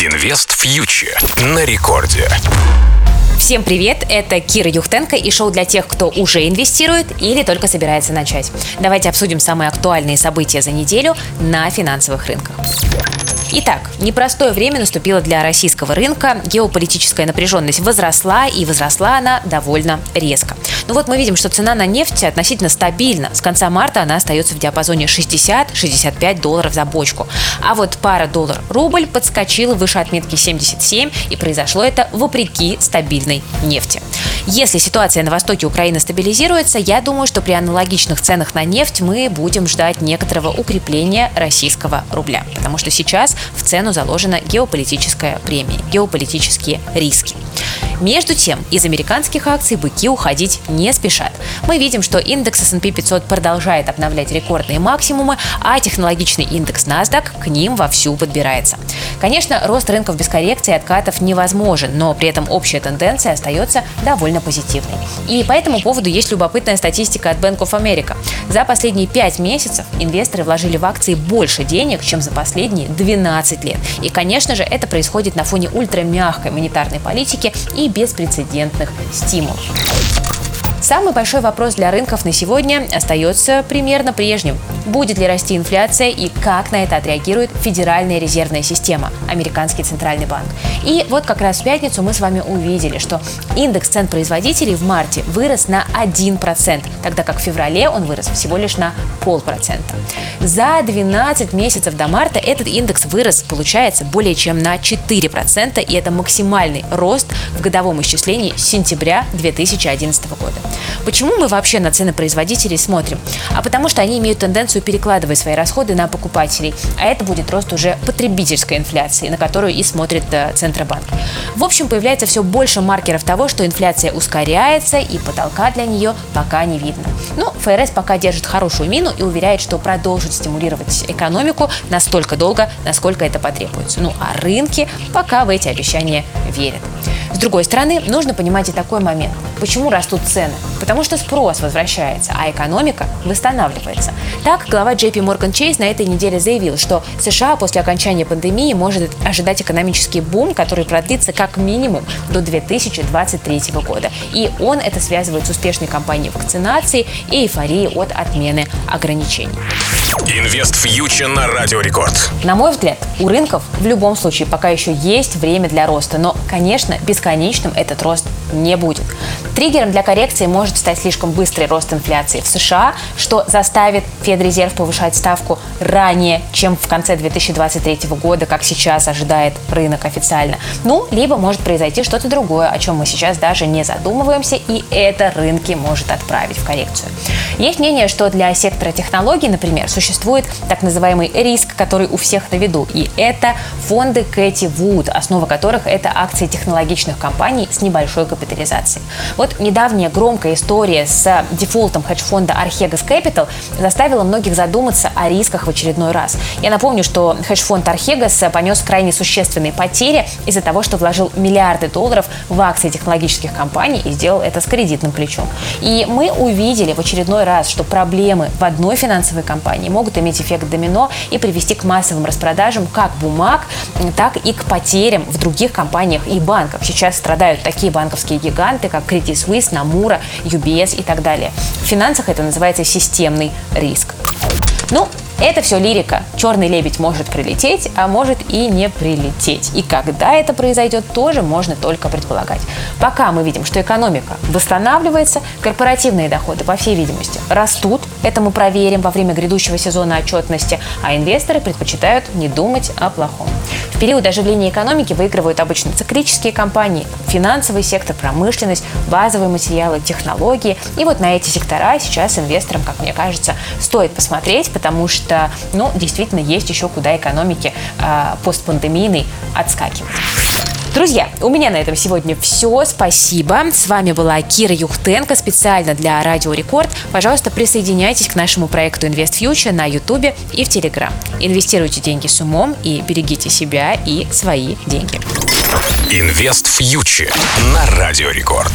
Инвест фьючер на рекорде. Всем привет, это Кира Юхтенко и шоу для тех, кто уже инвестирует или только собирается начать. Давайте обсудим самые актуальные события за неделю на финансовых рынках. Итак, непростое время наступило для российского рынка. Геополитическая напряженность возросла, и возросла она довольно резко. Ну вот мы видим, что цена на нефть относительно стабильна. С конца марта она остается в диапазоне 60-65 долларов за бочку. А вот пара доллар-рубль подскочила выше отметки 77, и произошло это вопреки стабильной нефти. Если ситуация на востоке Украины стабилизируется, я думаю, что при аналогичных ценах на нефть мы будем ждать некоторого укрепления российского рубля. Потому что сейчас в цену заложена геополитическая премия, геополитические риски. Между тем, из американских акций быки уходить не спешат. Мы видим, что индекс S&P 500 продолжает обновлять рекордные максимумы, а технологичный индекс NASDAQ к ним вовсю подбирается. Конечно, рост рынков без коррекции и откатов невозможен, но при этом общая тенденция остается довольно позитивной. И по этому поводу есть любопытная статистика от Bank of America. За последние 5 месяцев инвесторы вложили в акции больше денег, чем за последние 12 лет. И, конечно же, это происходит на фоне ультрамягкой монетарной политики и беспрецедентных стимулов. Самый большой вопрос для рынков на сегодня остается примерно прежним. Будет ли расти инфляция и как на это отреагирует Федеральная резервная система, американский центральный банк. И вот как раз в пятницу мы с вами увидели, что индекс цен производителей в марте вырос на 1%, тогда как в феврале он вырос всего лишь на полпроцента. За 12 месяцев до марта этот индекс вырос, получается, более чем на 4%, и это максимальный рост в годовом исчислении с сентября 2011 года. Почему мы вообще на цены производителей смотрим? А потому что они имеют тенденцию перекладывать свои расходы на покупателей, а это будет рост уже потребительской инфляции, на которую и смотрит э, Центробанк. В общем, появляется все больше маркеров того, что инфляция ускоряется и потолка для нее пока не видно. Ну, ФРС пока держит хорошую мину и уверяет, что продолжит стимулировать экономику настолько долго, насколько это потребуется. Ну, а рынки пока в эти обещания верят. С другой стороны, нужно понимать и такой момент. Почему растут цены? Потому что спрос возвращается, а экономика восстанавливается. Так, глава JP Morgan Chase на этой неделе заявил, что США после окончания пандемии может ожидать экономический бум, который продлится как минимум до 2023 года. И он это связывает с успешной кампанией вакцинации и эйфорией от отмены ограничений. Инвест фьючер на Радио Рекорд. На мой взгляд, у рынков в любом случае пока еще есть время для роста, но, конечно, бесконечным этот рост не будет. Триггером для коррекции может стать слишком быстрый рост инфляции в США, что заставит Федрезерв повышать ставку ранее, чем в конце 2023 года, как сейчас ожидает рынок официально. Ну, либо может произойти что-то другое, о чем мы сейчас даже не задумываемся, и это рынки может отправить в коррекцию. Есть мнение, что для сектора технологий, например, существует так называемый риск, который у всех на виду, и это фонды Кэти Вуд, основа которых это акции технологичных компаний с небольшой капитализацией. Вот недавняя громкая история с дефолтом хедж-фонда Archegos Capital заставила многих задуматься о рисках в очередной раз. Я напомню, что хедж-фонд Archegos понес крайне существенные потери из-за того, что вложил миллиарды долларов в акции технологических компаний и сделал это с кредитным плечом. И мы увидели в очередной раз, что проблемы в одной финансовой компании могут иметь эффект домино и привести к массовым распродажам как бумаг, так и к потерям в других компаниях и банках. Сейчас страдают такие банковские гиганты, как Credit Suisse, Namura, UBS и так далее. В финансах это называется системный риск. Ну, это все лирика. Черный лебедь может прилететь, а может и не прилететь. И когда это произойдет, тоже можно только предполагать. Пока мы видим, что экономика восстанавливается, корпоративные доходы, по всей видимости, растут. Это мы проверим во время грядущего сезона отчетности, а инвесторы предпочитают не думать о плохом. В период оживления экономики выигрывают обычно циклические компании, финансовый сектор, промышленность, базовые материалы, технологии. И вот на эти сектора сейчас инвесторам, как мне кажется, стоит посмотреть, потому что, ну, действительно, есть еще куда экономики э, постпандемийной отскакивать. Друзья, у меня на этом сегодня все. Спасибо. С вами была Кира Юхтенко специально для Радио Рекорд. Пожалуйста, присоединяйтесь к нашему проекту Invest Future на YouTube и в Telegram. Инвестируйте деньги с умом и берегите себя и свои деньги. Инвест фьючер на Радио Рекорд.